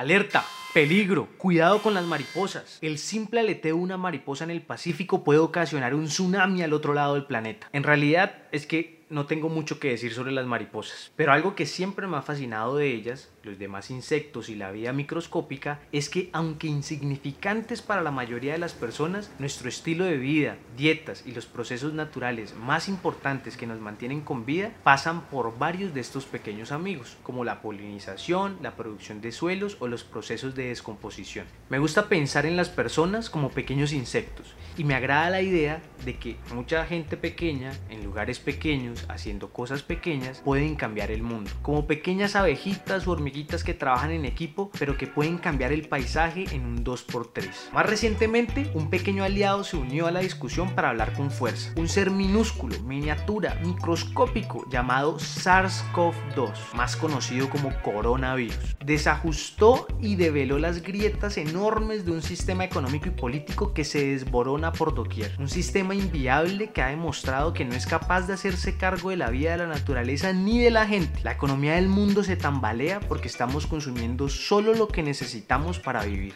Alerta, peligro, cuidado con las mariposas. El simple aleteo de una mariposa en el Pacífico puede ocasionar un tsunami al otro lado del planeta. En realidad es que no tengo mucho que decir sobre las mariposas, pero algo que siempre me ha fascinado de ellas, los demás insectos y la vida microscópica, es que aunque insignificantes para la mayoría de las personas, nuestro estilo de vida, dietas y los procesos naturales más importantes que nos mantienen con vida pasan por varios de estos pequeños amigos, como la polinización, la producción de suelos o los procesos de descomposición. Me gusta pensar en las personas como pequeños insectos y me agrada la idea de que mucha gente pequeña, en lugares pequeños, haciendo cosas pequeñas, pueden cambiar el mundo. Como pequeñas abejitas o hormiguitas que trabajan en equipo, pero que pueden cambiar el paisaje en un 2x3. Más recientemente, un pequeño aliado se unió a la discusión para hablar con fuerza. Un ser minúsculo, miniatura, microscópico, llamado SARS-CoV-2, más conocido como coronavirus. Desajustó y develó las grietas enormes de un sistema económico y político que se desborona por doquier. Un sistema inviable que ha demostrado que no es capaz de hacerse cargo de la vida de la naturaleza ni de la gente. La economía del mundo se tambalea porque estamos consumiendo solo lo que necesitamos para vivir.